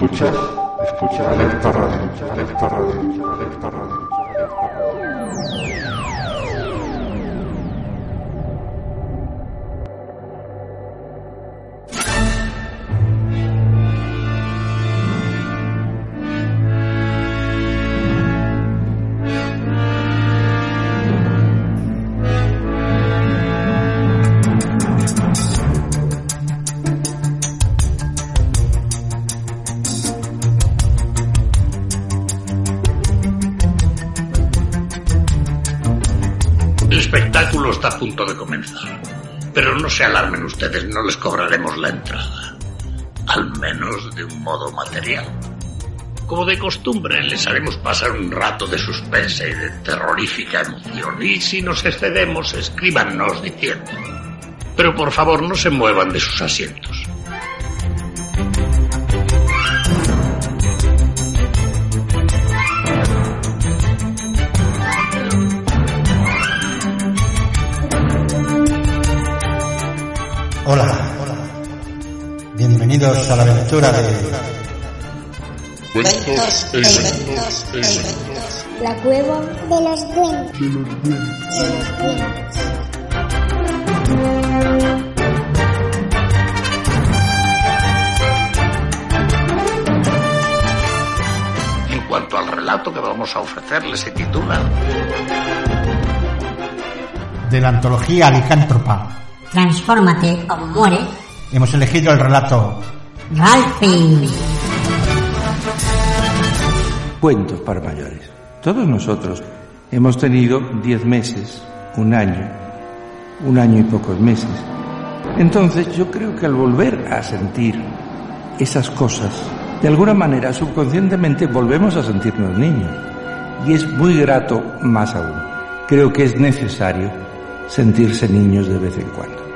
Escuchas, escuchas, alerta radio, alerta radio, alerta radio. Espectáculo está a punto de comenzar. Pero no se alarmen ustedes, no les cobraremos la entrada. Al menos de un modo material. Como de costumbre, les haremos pasar un rato de suspense y de terrorífica emoción. Y si nos excedemos, escríbanos diciendo. Pero por favor, no se muevan de sus asientos. Hola. Bienvenidos a la aventura de Cuentos e inventos. La cueva de los duendes. De los duendes. En cuanto al relato que vamos a ofrecerles, se titula de la antología Alicántropa. Transfórmate o muere. Hemos elegido el relato Ralphie. Cuentos para mayores. Todos nosotros hemos tenido 10 meses, un año, un año y pocos meses. Entonces yo creo que al volver a sentir esas cosas, de alguna manera subconscientemente volvemos a sentirnos niños. Y es muy grato más aún. Creo que es necesario sentirse niños de vez en cuando.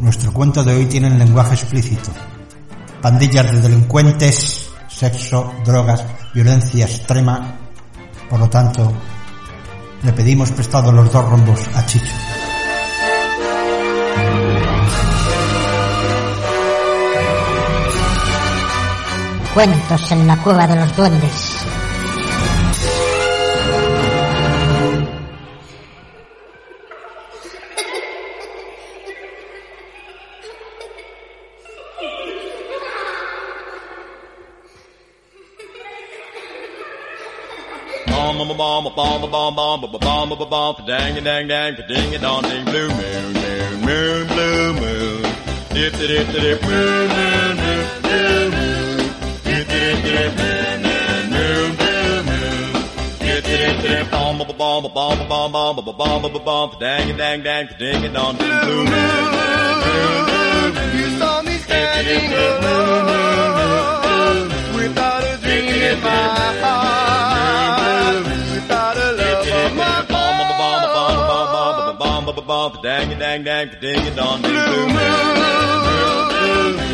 Nuestro cuento de hoy tiene el lenguaje explícito. Pandillas de delincuentes, sexo, drogas, violencia extrema. Por lo tanto, le pedimos prestado los dos rombos a Chicho. Cuentos en la cueva de los duendes. blue moon blue moon bomb bomb bomb bomb bomb bomb bomb bomb bomb dang dang dang ding blue moon You saw me standing alone without a dream in my heart, without a love of my bomb dang dang dang ding ding blue blue moon.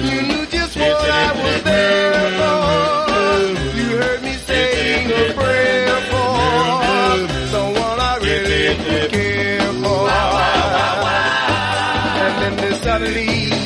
You knew just what I was there for. You heard me saying a prayer for someone I really care for. And then there suddenly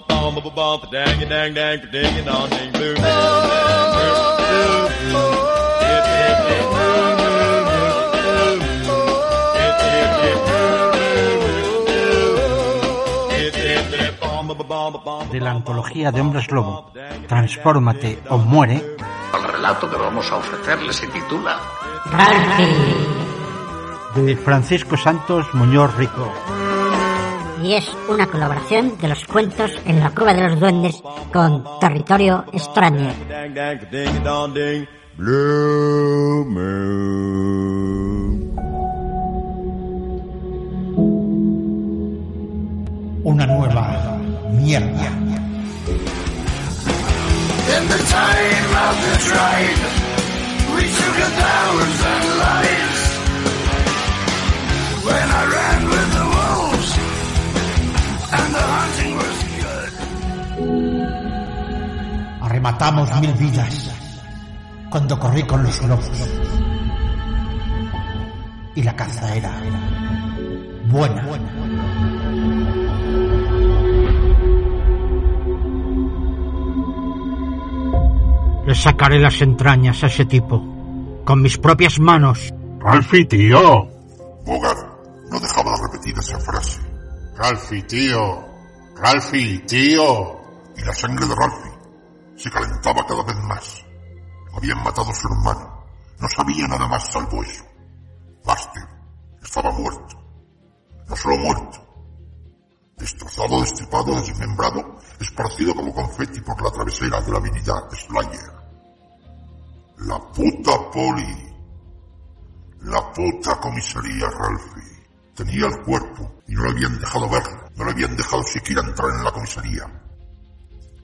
bum bum dang dang dang ding ding blue. De la antología de Hombres Lobo, Transfórmate o Muere, El relato que vamos a ofrecerle se titula Ralphie. de Francisco Santos Muñoz Rico. Y es una colaboración de los cuentos en la cueva de los duendes con Territorio Extraño. Una nueva mierda. In the time of the trade, we took a thousand lives. When I Arrematamos mil vidas cuando corrí con los lobos. Y la caza era buena. Le sacaré las entrañas a ese tipo con mis propias manos. Ralphie, tío. Bogart no dejaba de repetir esa frase. Ralphie, tío. Ralphie, tío. Y la sangre de Ralphie Habían matado a su hermano. No sabía nada más salvo eso. Buster estaba muerto. No solo muerto. Destrozado, destripado, desmembrado, esparcido como confeti por la travesera de la avenida Slayer. La puta poli. La puta comisaría Ralphie. Tenía el cuerpo y no le habían dejado verlo. No le habían dejado siquiera entrar en la comisaría.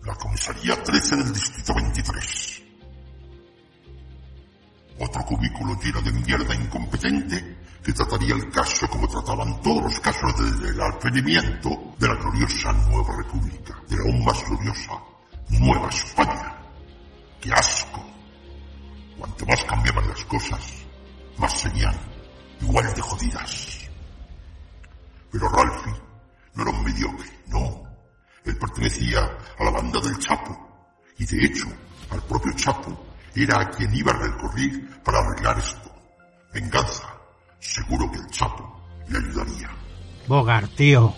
La comisaría 13 del distrito 23. Otro cubículo lleno de mierda incompetente que trataría el caso como trataban todos los casos del advenimiento de la gloriosa Nueva República, de la aún más gloriosa Nueva España. ¡Qué asco! Cuanto más cambiaban las cosas, más serían igual de jodidas. Pero Ralphie no era un mediocre, no. Él pertenecía a la banda del Chapo, y de hecho, al propio Chapo era a quien iba a recurrir para arreglar esto. Venganza. Seguro que el Chapo le ayudaría, Bogart, tío.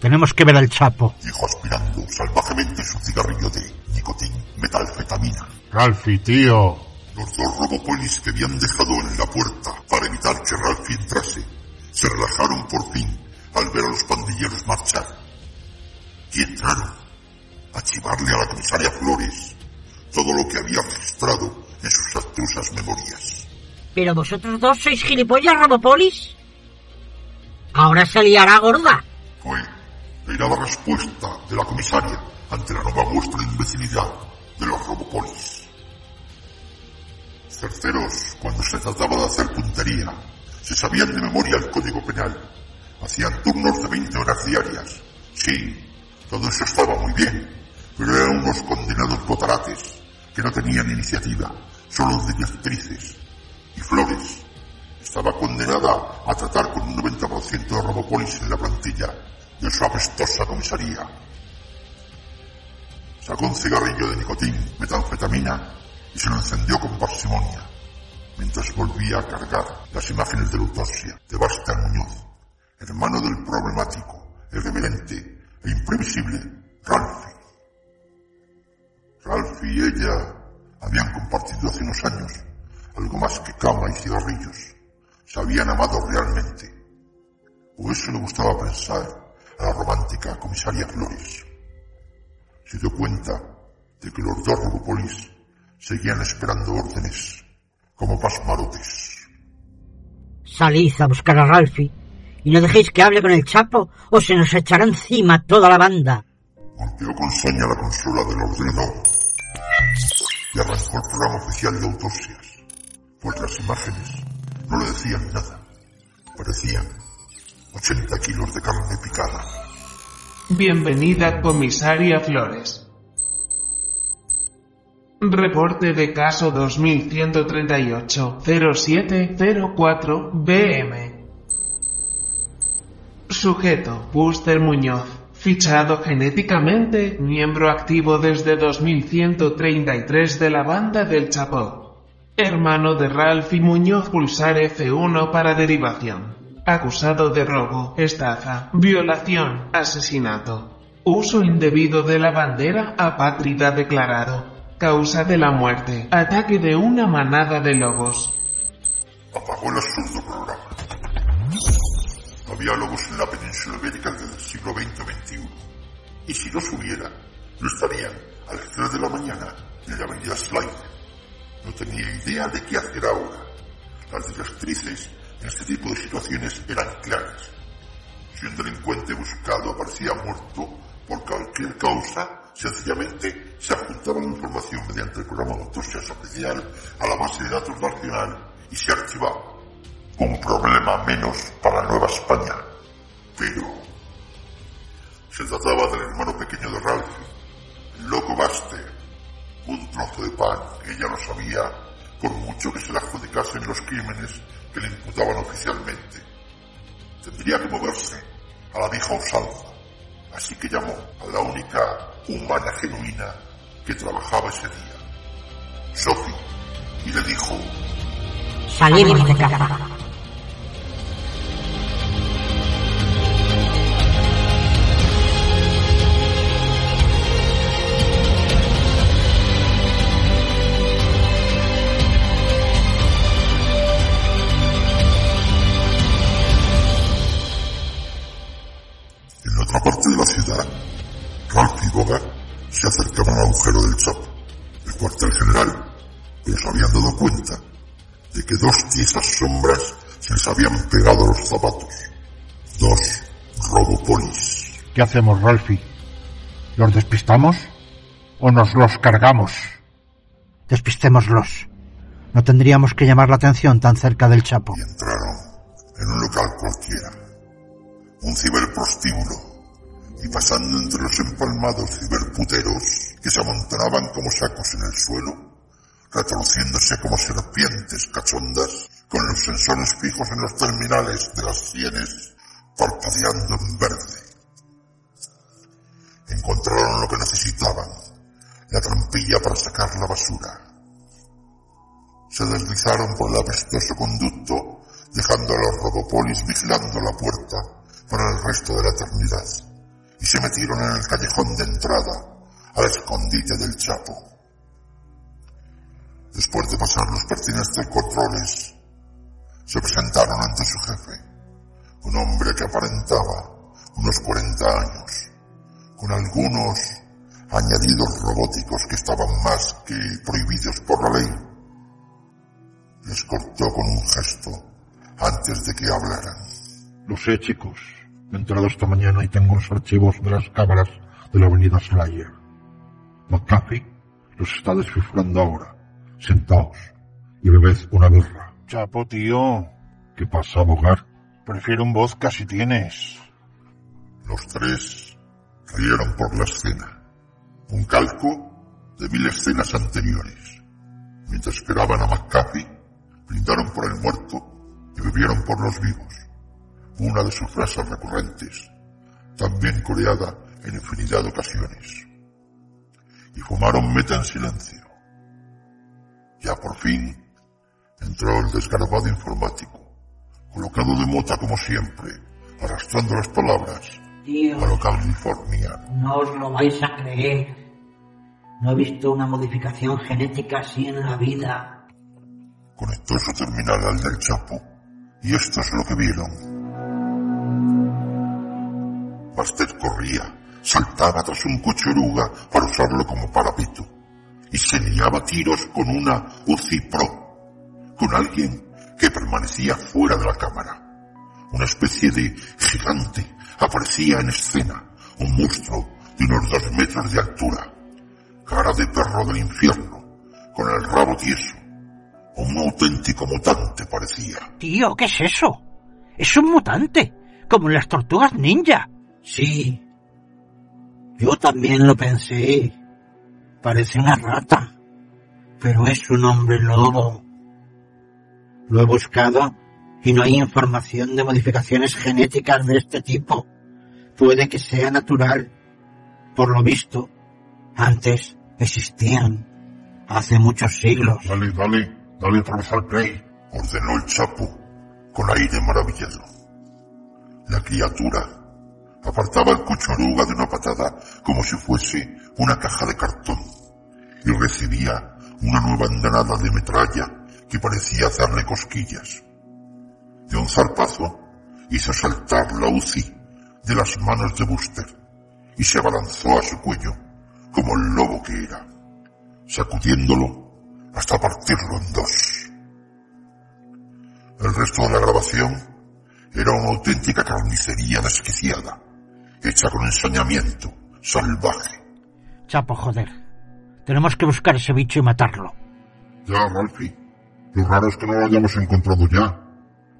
Tenemos que ver al Chapo. dijo aspirando salvajemente su cigarrillo de nicotín metalfetamina. Ralphie, tío. Los dos robopolis que habían dejado en la puerta para evitar que Ralphie entrase se relajaron por fin al ver a los pandilleros marchar. Y entraron a chivarle a la comisaria Flores todo lo que había registrado en sus abstrusas memorias. ¿Pero vosotros dos sois gilipollas, Robopolis? Ahora se liará gorda. Fue la irada respuesta de la comisaria ante la nueva muestra de imbecilidad de los robopolis. Certeros, cuando se trataba de hacer puntería, se sabían de memoria el código penal. Hacían turnos de 20 horas diarias. Sí, todo eso estaba muy bien, pero eran unos condenados botarates que no tenían iniciativa, solo directrices. Y Flores estaba condenada a tratar con un 90% de robopolis en la plantilla de su apestosa comisaría. Sacó un cigarrillo de nicotín, metanfetamina y se lo encendió con parsimonia, mientras volvía a cargar las imágenes de la de Bastián Muñoz, hermano del problemático, irreverente e imprevisible Ralphie. Ralphie y ella habían compartido hace unos años algo más que cama y cigarrillos. Se habían amado realmente. O eso le gustaba pensar a la romántica comisaria Flores. Se dio cuenta de que los dos robopolis seguían esperando órdenes como pasmarotes. Salid a buscar a Ralphie y no dejéis que hable con el Chapo o se nos echará encima toda la banda. Golpeó con saña la consola del ordenador y arrancó programa oficial de autopsias, pues las imágenes no le decían nada. Parecían 80 kilos de carne picada. Bienvenida comisaria Flores. Reporte de caso 2138-0704 BM. Sujeto, Buster Muñoz, Fichado genéticamente, miembro activo desde 2133 de la banda del Chapo. Hermano de Ralph y Muñoz pulsar F1 para derivación. Acusado de robo, estafa, violación, asesinato. Uso indebido de la bandera apátrida declarado. Causa de la muerte, ataque de una manada de lobos. Apagó el absurdo programa. Había lobos en la península ibérica desde siglo XX-XXI. Y si los hubiera, lo estarían a las 3 de la mañana en la avenida Slider. No tenía idea de qué hacer ahora. Las directrices en este tipo de situaciones eran claras. Si un delincuente buscado aparecía muerto por cualquier causa, sencillamente se adjuntaba la información mediante el programa de autopsia oficial a la base de datos nacional y se archivaba. Un problema menos para Nueva España. Pero se trataba del hermano pequeño de Ralph, loco Buster, un trozo de pan que ella no sabía, por mucho que se le adjudicasen los crímenes que le imputaban oficialmente. Tendría que moverse a la vieja usanza, así que llamó a la única humana genuina que trabajaba ese día, Sophie, y le dijo, Salimos de casa. ¿Qué hacemos, Ralphie? ¿Los despistamos o nos los cargamos? Despistémoslos. No tendríamos que llamar la atención tan cerca del Chapo. Entraron en un local cualquiera, un ciberprostíbulo, y pasando entre los empalmados ciberputeros que se amontonaban como sacos en el suelo, retorciéndose como serpientes cachondas, con los sensores fijos en los terminales de las sienes, parpadeando en verde. Encontraron lo que necesitaban, la trampilla para sacar la basura. Se deslizaron por el apestoso conducto, dejando a los robopolis vigilando la puerta para el resto de la eternidad, y se metieron en el callejón de entrada, al escondite del Chapo. Después de pasar los pertinentes controles, se presentaron ante su jefe, un hombre que aparentaba unos 40 años, con algunos añadidos robóticos que estaban más que prohibidos por la ley. Les cortó con un gesto antes de que hablaran. Lo sé, chicos. He entrado esta mañana y tengo los archivos de las cámaras de la avenida Slayer. McCaffey los está descifrando ahora. Sentaos y bebed una birra. Chapo, tío. ¿Qué pasa, Bogart? Prefiero un vodka si tienes. Los tres rieron por la escena. Un calco de mil escenas anteriores. Mientras esperaban a McCaffey, brindaron por el muerto y bebieron por los vivos. Una de sus frases recurrentes, también coreada en infinidad de ocasiones. Y fumaron meta en silencio. Ya por fin entró el desgarbado informático, colocado de mota como siempre, arrastrando las palabras California. no os lo vais a creer. No he visto una modificación genética así en la vida. Conectó su terminal al del Chapo y esto es lo que vieron. Bastet corría, saltaba tras un coche oruga para usarlo como parapito y se liaba tiros con una UCI Pro, con alguien que permanecía fuera de la cámara. Una especie de gigante aparecía en escena, un monstruo de unos dos metros de altura, cara de perro del infierno, con el rabo tieso. Un auténtico mutante parecía. Tío, ¿qué es eso? Es un mutante, como las tortugas ninja. Sí. Yo también lo pensé. Parece una rata, pero es un hombre lobo. Lo he buscado y no hay información de modificaciones genéticas de este tipo. puede que sea natural. Por lo visto, antes existían, hace muchos siglos. Dale, dale, dale otra vez al ordenó el Chapo con aire maravillado. La criatura apartaba el cuchoruga de una patada como si fuese una caja de cartón y recibía una nueva andanada de metralla que parecía hacerle cosquillas. De un zarpazo hizo saltar la UCI de las manos de Buster y se abalanzó a su cuello como el lobo que era, sacudiéndolo hasta partirlo en dos. El resto de la grabación era una auténtica carnicería desquiciada, hecha con ensañamiento salvaje. Chapo, joder. Tenemos que buscar ese bicho y matarlo. Ya, Ralphie. Lo raro es que no lo hayamos encontrado ya.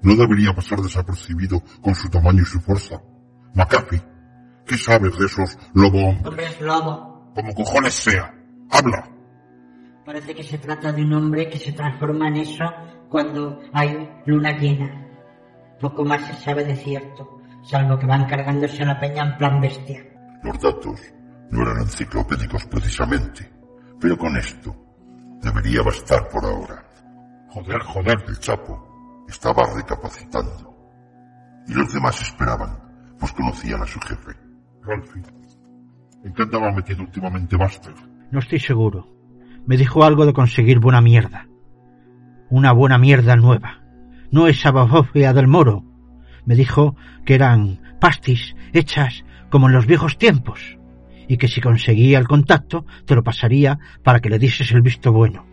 No debería pasar desapercibido con su tamaño y su fuerza. McAfee, ¿qué sabes de esos lobos? Hombre es lobo. Como cojones sea. Habla. Parece que se trata de un hombre que se transforma en eso cuando hay luna llena. Poco más se sabe de cierto, salvo que van cargándose a la peña en plan bestia. Los datos no eran enciclopédicos precisamente, pero con esto debería bastar por ahora. Joder, joder, el Chapo estaba recapacitando. Y los demás esperaban, pues conocían a su jefe. Ralphie, ¿en qué andaba metido últimamente Buster? No estoy seguro. Me dijo algo de conseguir buena mierda. Una buena mierda nueva. No esa babofia del moro. Me dijo que eran pastis hechas como en los viejos tiempos y que si conseguía el contacto te lo pasaría para que le dieses el visto bueno.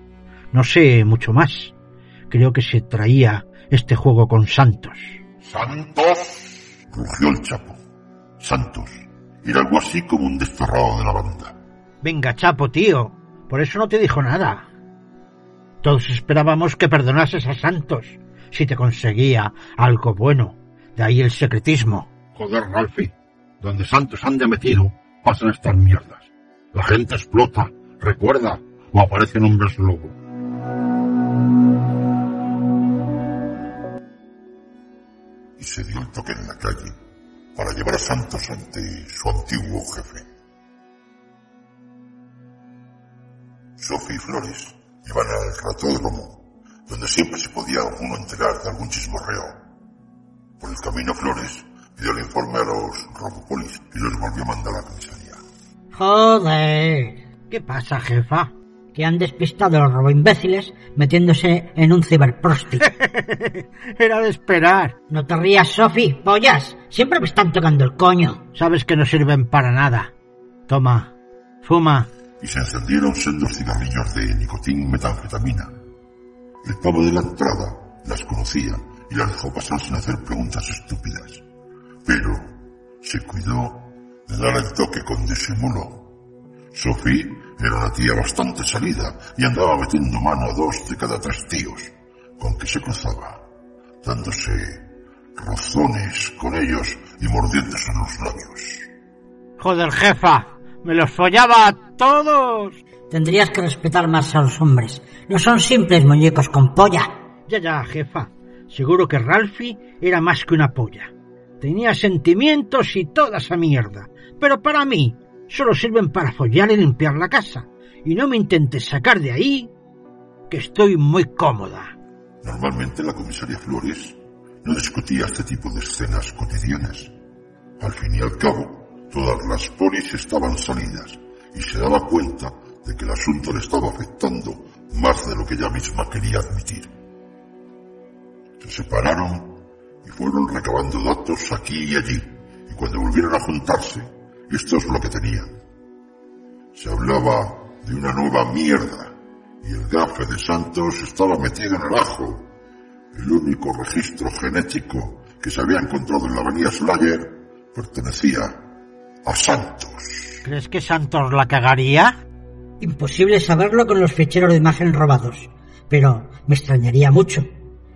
No sé mucho más. Creo que se traía este juego con Santos. ¡Santos! rugió el Chapo. Santos era algo así como un desterrado de la banda. Venga, Chapo, tío. Por eso no te dijo nada. Todos esperábamos que perdonases a Santos si te conseguía algo bueno. De ahí el secretismo. Joder, Ralphie. Donde Santos ande metido, pasan estas mierdas. La gente explota, recuerda, o aparecen hombres lobo. Y se dio el toque en la calle para llevar a Santos ante su antiguo jefe. Sophie y Flores iban al ratódromo, donde siempre se podía uno enterar de algún chismorreo. Por el camino Flores pidió el informe a los robopolis y los volvió a mandar a la comisaría. Joder. ¿Qué pasa, jefa? Que han despistado a los roboimbéciles metiéndose en un ciberprosti. Era de esperar. No te rías, Sophie, pollas. Siempre me están tocando el coño. Sabes que no sirven para nada. Toma, fuma. Y se encendieron sendos cigarrillos de nicotín metanfetamina. El pavo de la entrada las conocía y las dejó pasar sin hacer preguntas estúpidas. Pero se cuidó de dar el toque con disimulo. Sophie era una tía bastante salida y andaba metiendo mano a dos de cada tres tíos con que se cruzaba, dándose rozones con ellos y mordiéndose en los labios. Joder, jefa, me los follaba a todos. Tendrías que respetar más a los hombres. No son simples muñecos con polla. Ya, ya, jefa. Seguro que Ralphie era más que una polla. Tenía sentimientos y toda esa mierda. Pero para mí, solo sirven para follar y limpiar la casa. Y no me intentes sacar de ahí, que estoy muy cómoda. Normalmente la comisaria Flores no discutía este tipo de escenas cotidianas. Al fin y al cabo, todas las polis estaban salidas y se daba cuenta de que el asunto le estaba afectando más de lo que ella misma quería admitir. Se separaron y fueron recabando datos aquí y allí, y cuando volvieron a juntarse, esto es lo que tenían. Se hablaba de una nueva mierda, y el gafe de Santos estaba metido en el ajo. El único registro genético que se había encontrado en la avenida Slayer pertenecía a Santos. ¿Crees que Santos la cagaría? Imposible saberlo con los ficheros de imagen robados, pero me extrañaría mucho.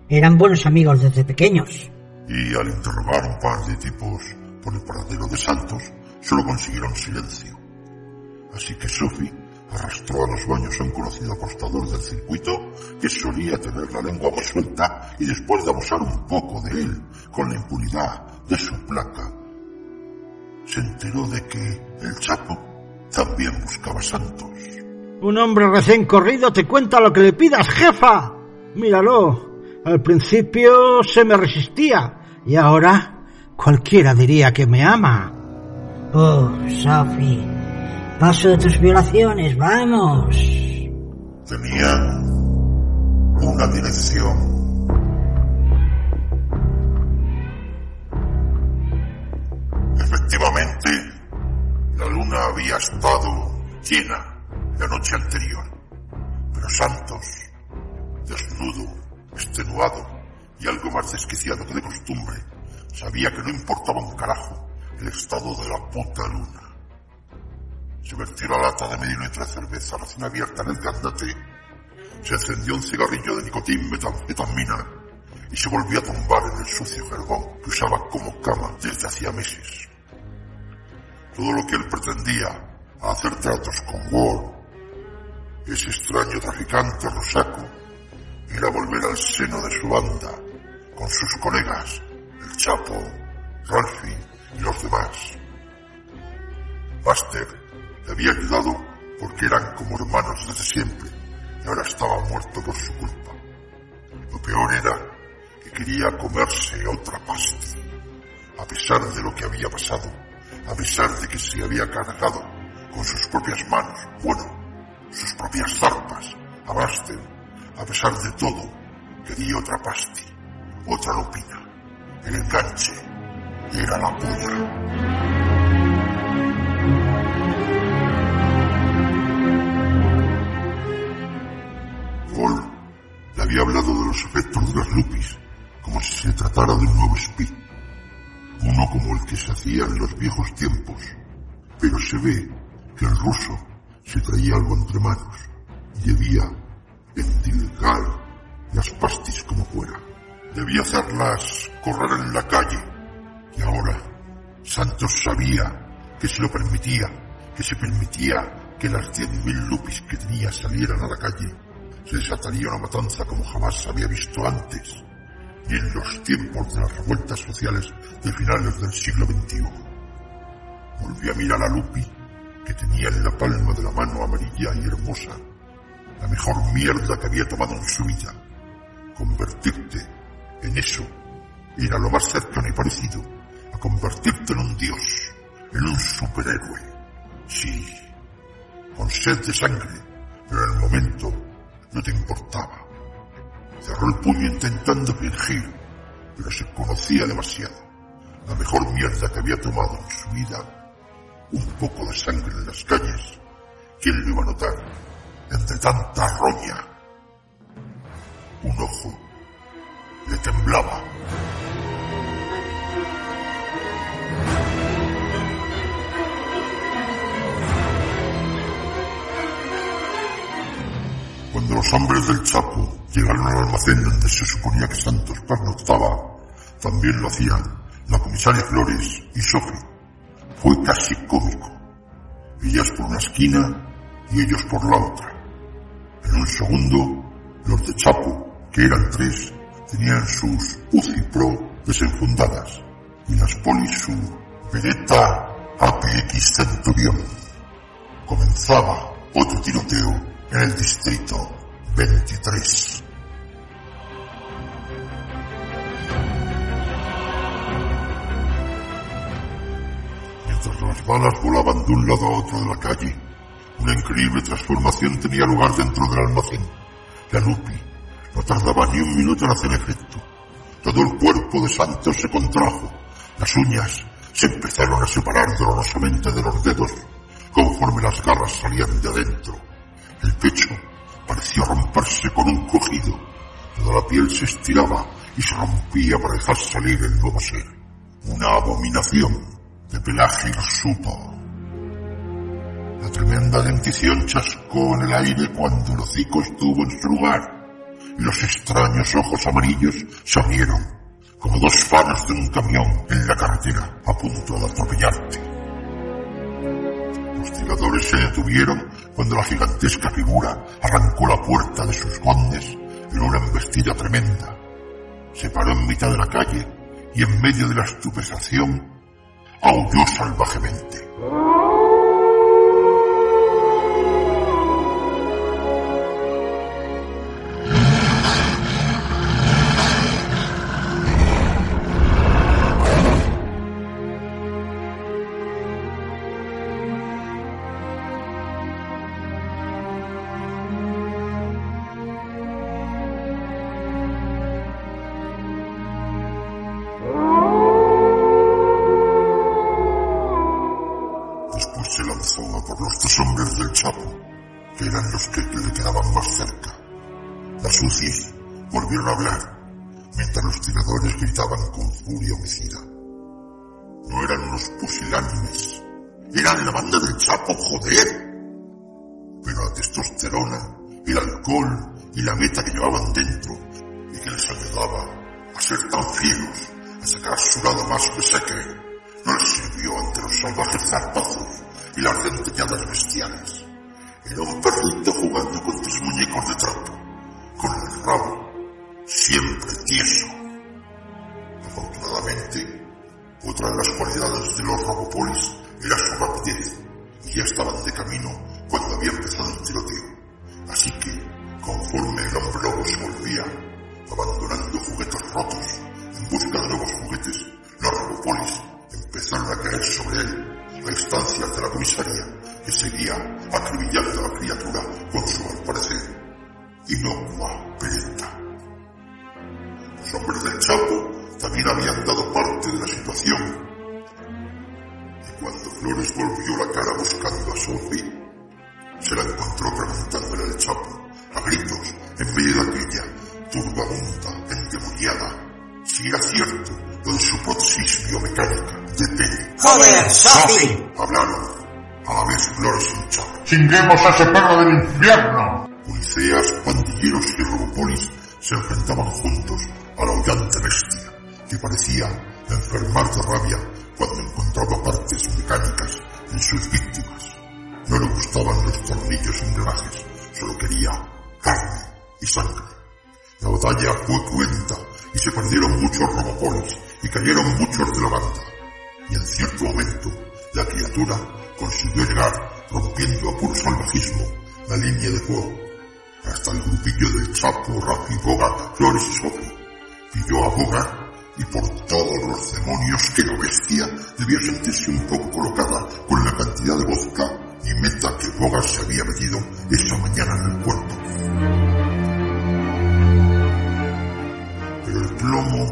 Eran buenos amigos desde pequeños. Y al interrogar un par de tipos por el paradero de Santos, solo consiguieron silencio. Así que Sophie arrastró a los baños a un conocido apostador del circuito que solía tener la lengua muy suelta y después de abusar un poco de él con la impunidad de su placa, se enteró de que el Chapo también buscaba Santos. Un hombre recién corrido te cuenta lo que le pidas, jefa. Míralo. Al principio se me resistía y ahora cualquiera diría que me ama. Oh, Sophie. Paso de tus violaciones, vamos. Tenían una dirección. Efectivamente, la luna había estado llena la noche anterior, pero Santos, desnudo, extenuado y algo más desquiciado que de costumbre, sabía que no importaba un carajo el estado de la puta luna. Se vertió la lata de medio litro de cerveza recién abierta en el gandate, se encendió un cigarrillo de nicotín metanfetamina y se volvió a tumbar en el sucio jergón que usaba como cama desde hacía meses. Todo lo que él pretendía hacer tratos con Ward, ese extraño traficante rosaco, era volver al seno de su banda, con sus colegas, el Chapo, Ralphie y los demás. Buster le había ayudado porque eran como hermanos desde siempre y ahora estaba muerto por su culpa. Lo peor era que quería comerse otra pasta. A pesar de lo que había pasado, a pesar de que se había cargado con sus propias manos, bueno, sus propias zarpas, a Buster, a pesar de todo, quería otra pasti, otra lupina. El enganche era la polla. Paul le había hablado de los efectos de las lupis, como si se tratara de un nuevo speed, uno como el que se hacía en los viejos tiempos, pero se ve que el ruso se traía algo entre manos y debía endilgar las pastis como fuera. Debía hacerlas correr en la calle y ahora Santos sabía que se lo permitía, que se permitía que las diez mil lupis que tenía salieran a la calle, se desataría una matanza como jamás había visto antes, ni en los tiempos de las revueltas sociales de finales del siglo XXI. Volví a mirar a Lupi, que tenía en la palma de la mano amarilla y hermosa la mejor mierda que había tomado en su vida. Convertirte en eso era lo más cercano y parecido convertirte en un dios, en un superhéroe. Sí, con sed de sangre, pero en el momento no te importaba. Cerró el puño intentando fingir, pero se conocía demasiado. La mejor mierda que había tomado en su vida, un poco de sangre en las calles. ¿Quién lo iba a notar? Entre tanta roña. Un ojo le temblaba. Cuando los hombres del Chapo llegaron al almacén donde se suponía que Santos pernoctaba, también lo hacían la comisaria Flores y Sophie. Fue casi cómico. Ellas por una esquina y ellos por la otra. En un segundo, los de Chapo, que eran tres, tenían sus UCI Pro desenfundadas y las polis su Beretta APX Centurión. Comenzaba otro tiroteo en el distrito 23. Mientras las balas volaban de un lado a otro de la calle, una increíble transformación tenía lugar dentro del almacén. La Lupi no tardaba ni un minuto en hacer efecto. Todo el cuerpo de Santos se contrajo. Las uñas se empezaron a separar dolorosamente de los dedos conforme las garras salían de adentro. El pecho pareció romperse con un cogido. Toda la piel se estiraba y se rompía para dejar salir el nuevo ser. Una abominación de pelaje hirsuto. La tremenda dentición chascó en el aire cuando el hocico estuvo en su lugar y los extraños ojos amarillos se abrieron como dos faros de un camión en la carretera a punto de atropellarte. Los tiradores se detuvieron cuando la gigantesca figura arrancó la puerta de sus gondes en una embestida tremenda. Se paró en mitad de la calle y en medio de la estupefacción aulló salvajemente. De la comisaría que seguía acribillando a la criatura con su, al parecer, inocua pereta. Los hombres del Chapo también habían dado parte de la situación. Y cuando Flores volvió la cara buscando a Sophie, se la encontró preguntándole al Chapo, a gritos, en medio de aquella turbamunda endemoniada, si era cierto lo su prótesis biomecánica de pene. ¡Joder, Sophie! Hablaron a la vez Flores Chapo. ¡Chinguemos a ese perro del infierno! Policías, pandilleros y robopolis se enfrentaban juntos a la aullante bestia, que parecía enfermar de rabia cuando encontraba partes mecánicas en sus víctimas. No le gustaban los tornillos y engranajes, solo quería carne y sangre. La batalla fue cruenta y se perdieron muchos robopolis y cayeron muchos de la banda. Y en cierto momento, la criatura consiguió llegar, rompiendo a puro salvajismo, la línea de fuego, hasta el grupillo del Chapo, Rafi, Boga, Flores y Sophie. Pilló a Boga y por todos los demonios que la bestia debía sentirse un poco colocada con la cantidad de vodka y meta que Boga se había metido esa mañana en el cuerpo. Pero el plomo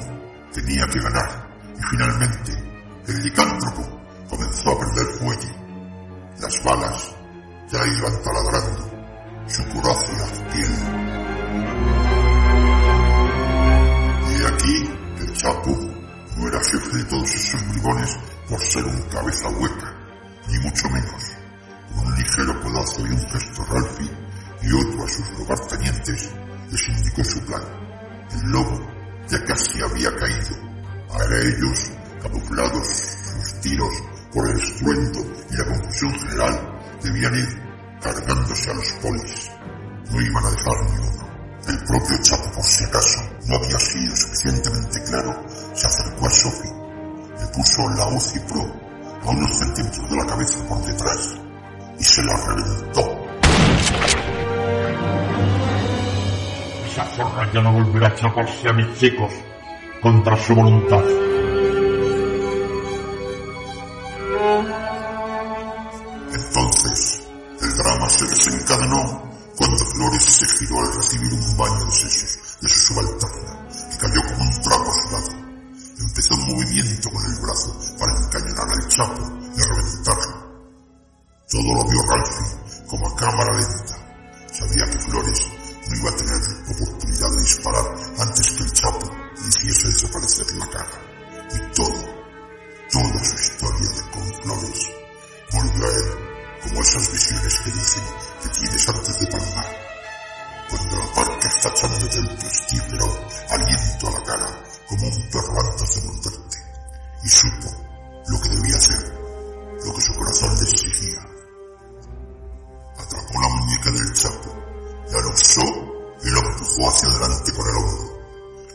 tenía que ganar y finalmente volverá a chaparse a mis chicos contra su voluntad. Entonces, el drama se desencadenó cuando Flores se giró al recibir un baño de sesos de su subalterna, que cayó como un trapo a su lado. Empezó un movimiento con el brazo para encañonar al chapo y reventarlo. Todo lo vio Ralphie como a cámara lenta. Sabía que Flores no iba a tener oportunidad de disparar antes que el chapo le hiciese desaparecer la cara. Y todo, toda su historia de con Flores volvió a él como esas visiones que dicen que tienes antes de palmar. Cuando la parca está echándote el pestífero aliento a la cara como un perro antes de morderte. Y supo lo que debía hacer, lo que su corazón le exigía. Atrapó la muñeca del chapo, la usó y lo empujó hacia adelante con el hombro.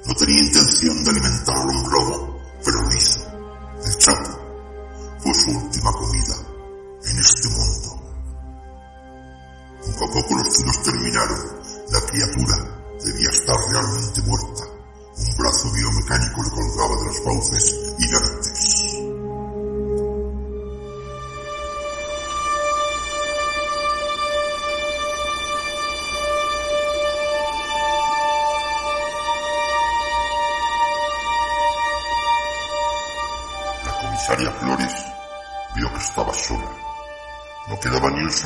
No tenía intención de alimentarlo un globo, pero lo hizo. El chapo, su última comida en este mundo. Poco a poco los tiros terminaron. La criatura debía estar realmente muerta. Un brazo biomecánico le colgaba de las fauces inertes.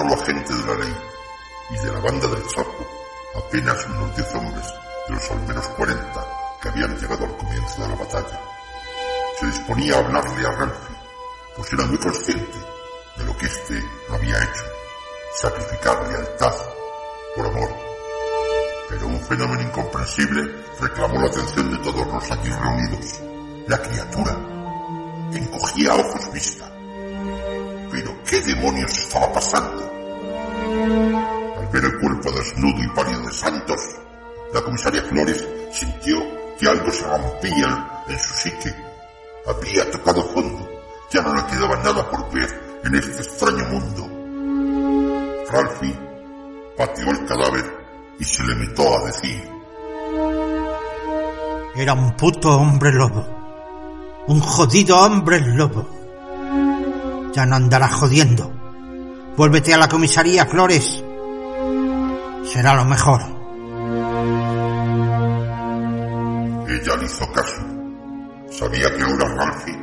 Solo agente de la ley, y de la banda del Chapo apenas unos diez hombres de los al menos cuarenta que habían llegado al comienzo de la batalla. Se disponía a hablarle a Ralphie, pues era muy consciente de lo que éste había hecho, sacrificar lealtad por amor. Pero un fenómeno incomprensible reclamó la atención de todos los aquí reunidos. La criatura encogía ojos vista. Pero ¿qué demonios estaba pasando? Ver el cuerpo desnudo y pálido de Santos, la comisaria Flores sintió que algo se rompía en su psique. Había tocado fondo. Ya no le quedaba nada por ver en este extraño mundo. Ralphie pateó el cadáver y se limitó a decir Era un puto hombre lobo. Un jodido hombre lobo. Ya no andará jodiendo. Vuélvete a la comisaría, Flores. Será lo mejor. Ella le hizo caso. Sabía que ahora Ralphie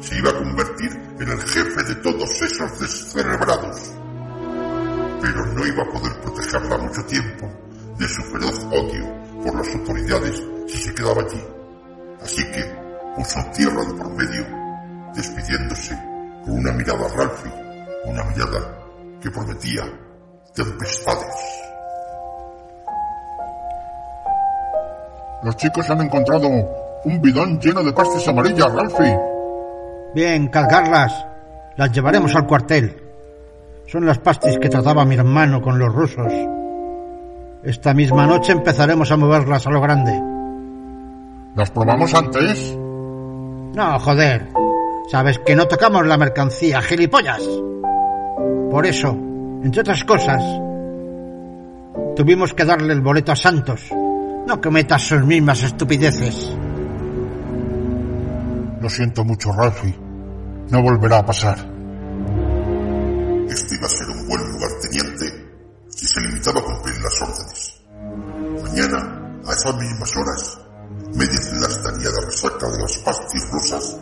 se iba a convertir en el jefe de todos esos descerebrados. Pero no iba a poder protegerla mucho tiempo de su feroz odio por las autoridades si se quedaba allí. Así que puso tierra de por medio, despidiéndose con una mirada a Ralphie, una mirada que prometía tempestades. Los chicos han encontrado un bidón lleno de pastas amarillas, Ralphie. Bien, cargarlas. Las llevaremos al cuartel. Son las pastis que trataba mi hermano con los rusos. Esta misma noche empezaremos a moverlas a lo grande. ¿Las probamos antes? No, joder. Sabes que no tocamos la mercancía, gilipollas. Por eso, entre otras cosas, tuvimos que darle el boleto a Santos. No cometas sus mismas estupideces. Lo siento mucho, Ralphie. No volverá a pasar. Este iba a ser un buen lugarteniente si se limitaba a cumplir las órdenes. Mañana, a esas mismas horas, media ciudad estaría de resaca de las pastis rusas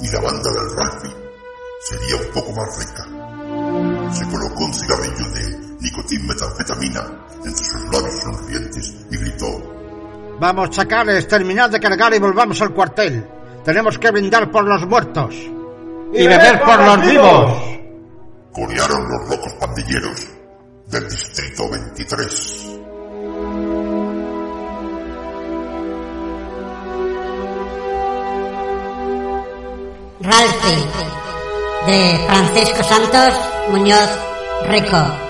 y la banda del Ralphie sería un poco más rica. Se colocó un cigarrillo de nicotín metanfetamina entre sus labios sonrientes y gritó Vamos, chacales, terminad de cargar y volvamos al cuartel. Tenemos que brindar por los muertos. Y beber por los vivos. Corearon los locos pandilleros del Distrito 23. Ralphie, de Francisco Santos Muñoz Rico.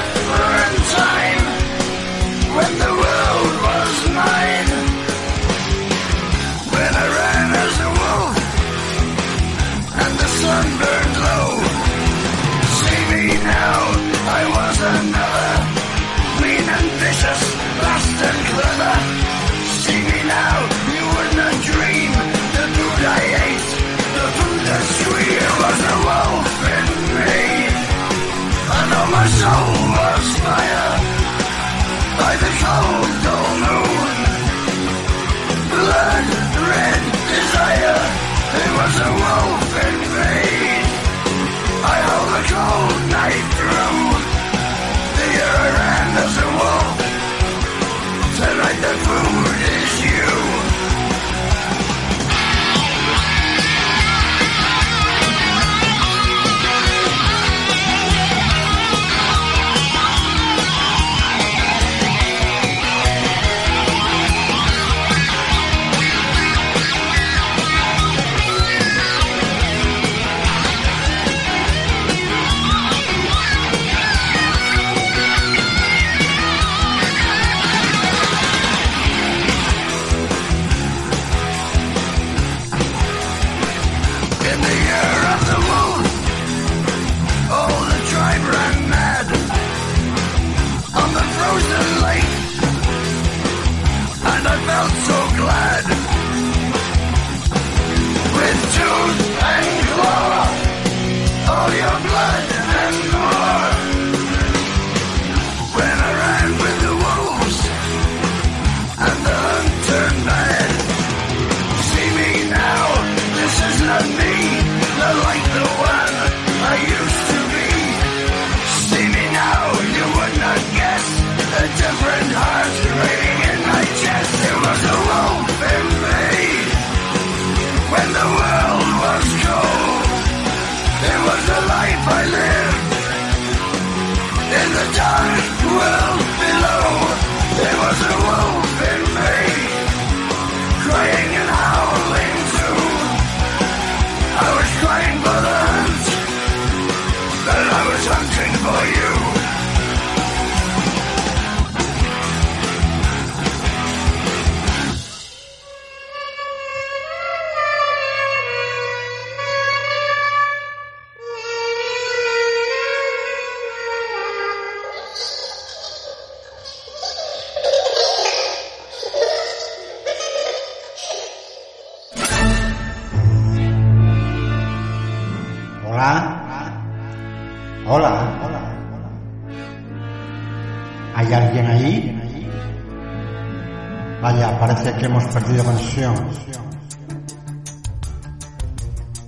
que hemos perdido conexión.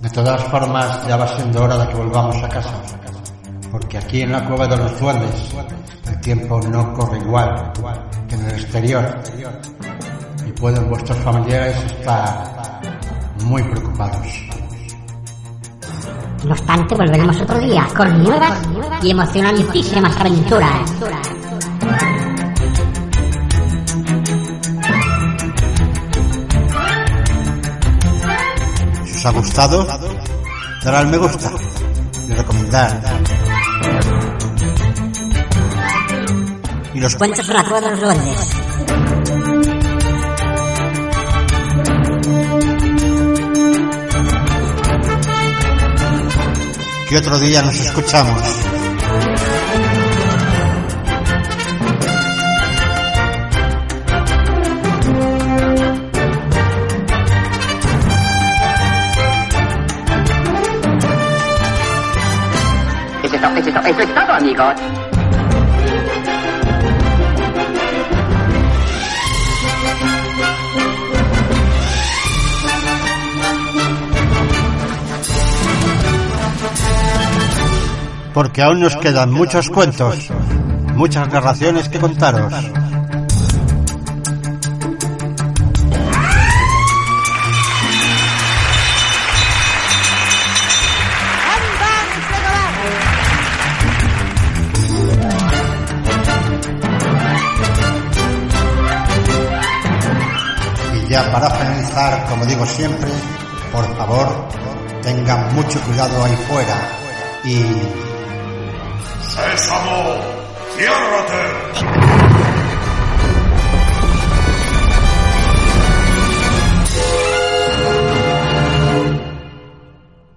De todas formas, ya va siendo hora de que volvamos a casa. Porque aquí en la cueva de los duendes, el tiempo no corre igual que en el exterior. Y pueden vuestros familiares estar muy preocupados. No obstante, volveremos otro día con nuevas y emocionantísimas aventuras. Os ha gustado, darle al me gusta y recomendar. Y los Cuentos los duendes. que otro día nos escuchamos. Eso es, to- eso es to- eso es todo, amigos. Porque aún nos quedan muchos cuentos, muchas narraciones que contaros. Ya para finalizar, como digo siempre, por favor, tengan mucho cuidado ahí fuera y Sésamo, ciérrate.